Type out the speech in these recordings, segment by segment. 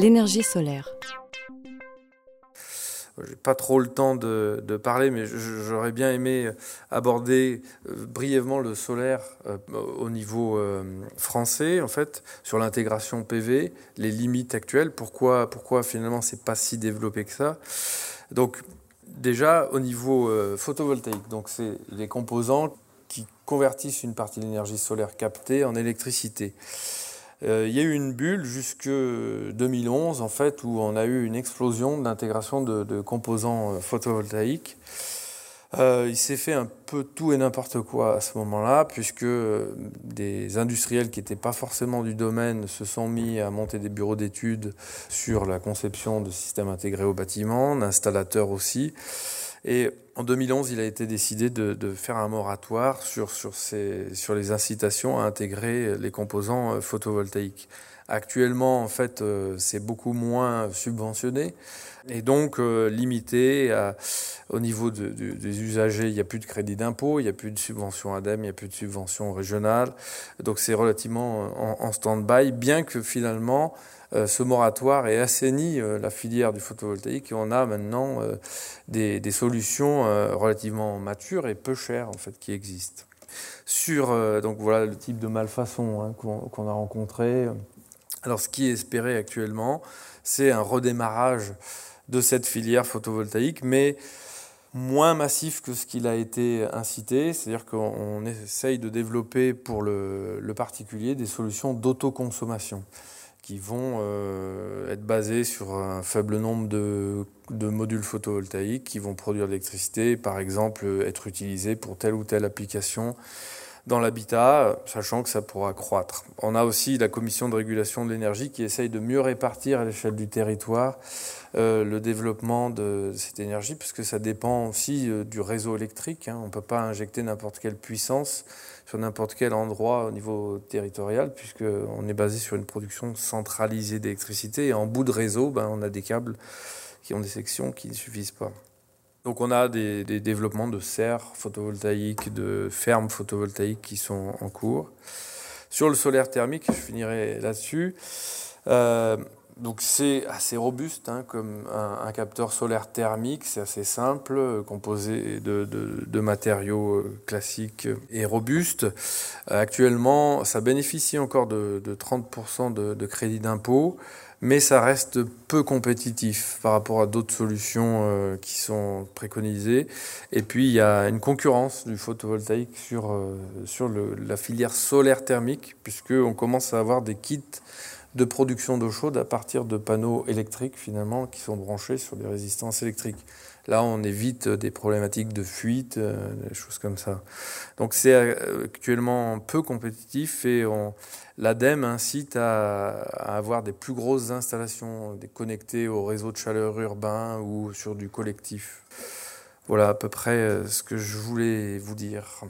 L'énergie solaire. J'ai pas trop le temps de, parler, mais j'aurais bien aimé aborder euh, brièvement le solaire euh, au niveau euh, français, en fait, sur l'intégration PV, les limites actuelles, pourquoi, pourquoi finalement c'est pas si développé que ça. Donc, déjà au niveau photovoltaïque, donc c'est les composants qui convertissent une partie de l'énergie solaire captée en électricité. Euh, il y a eu une bulle jusque 2011 en fait où on a eu une explosion d'intégration de, composants euh, photovoltaïques. Euh, il s'est fait un peu tout et n'importe quoi à ce moment-là, puisque des industriels qui n'étaient pas forcément du domaine se sont mis à monter des bureaux d'études sur la conception de systèmes intégrés au bâtiment, d'installateurs aussi. Et en 2011, il a été décidé de, faire un moratoire sur, sur, les incitations à intégrer les composants euh, photovoltaïques. Actuellement, en fait, euh, c'est beaucoup moins subventionné et donc euh, limité au niveau des usagers. Il n'y a plus de crédit d'impôt, il n'y a plus de subvention ADEME, il n'y a plus de subvention régionale. Donc c'est relativement en, stand-by, bien que finalement ce moratoire ait assaini euh, la filière du photovoltaïque et on a maintenant euh, des, solutions relativement matures et peu chères en fait qui existent. Sur donc voilà le type de malfaçon hein, qu'on a rencontré. Alors ce qui est espéré actuellement, c'est un redémarrage de cette filière photovoltaïque, mais moins massif que ce qu'il a été incité, c'est-à-dire qu'on essaye de développer pour le particulier des solutions d'autoconsommation qui vont euh, être basés sur un faible nombre de, modules photovoltaïques qui vont produire de l'électricité, par exemple être utilisés pour telle ou telle application dans l'habitat, sachant que ça pourra croître. On a aussi la commission de régulation de l'énergie qui essaye de mieux répartir à l'échelle du territoire euh, le développement de cette énergie, puisque ça dépend aussi euh, du réseau électrique. Hein. On ne peut pas injecter n'importe quelle puissance sur n'importe quel endroit au niveau territorial, puisqu'on est basé sur une production centralisée d'électricité. Et en bout de réseau, ben, on a des câbles qui ont des sections qui ne suffisent pas. Donc on a des, développements de serres photovoltaïques, de fermes photovoltaïques qui sont en cours. Sur le solaire thermique, je finirai là-dessus. Euh, donc c'est assez robuste hein, comme un, capteur solaire thermique, c'est assez simple, composé de, matériaux euh, classiques et robustes. Actuellement, ça bénéficie encore de, 30% de, crédit d'impôt mais ça reste peu compétitif par rapport à d'autres solutions euh, qui sont préconisées. Et puis il y a une concurrence du photovoltaïque sur, euh, sur la filière solaire thermique, puisqu'on commence à avoir des kits de production d'eau chaude à partir de panneaux électriques finalement qui sont branchés sur des résistances électriques. Là, on évite des problématiques de fuite, euh, des choses comme ça. Donc c'est actuellement peu compétitif et l'ADEME incite à, avoir des plus grosses installations des connectées au réseau de chaleur urbain ou sur du collectif. Voilà à peu près euh, ce que je voulais vous dire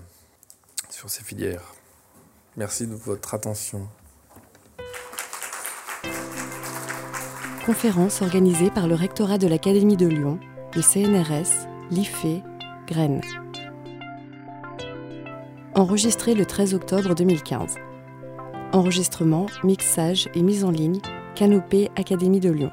sur ces filières. Merci de votre attention. Conférence organisée par le rectorat de l'Académie de Lyon le CNRS, l'IFE, Graines. Enregistré le 13 octobre 2015. Enregistrement, mixage et mise en ligne, Canopée Académie de Lyon.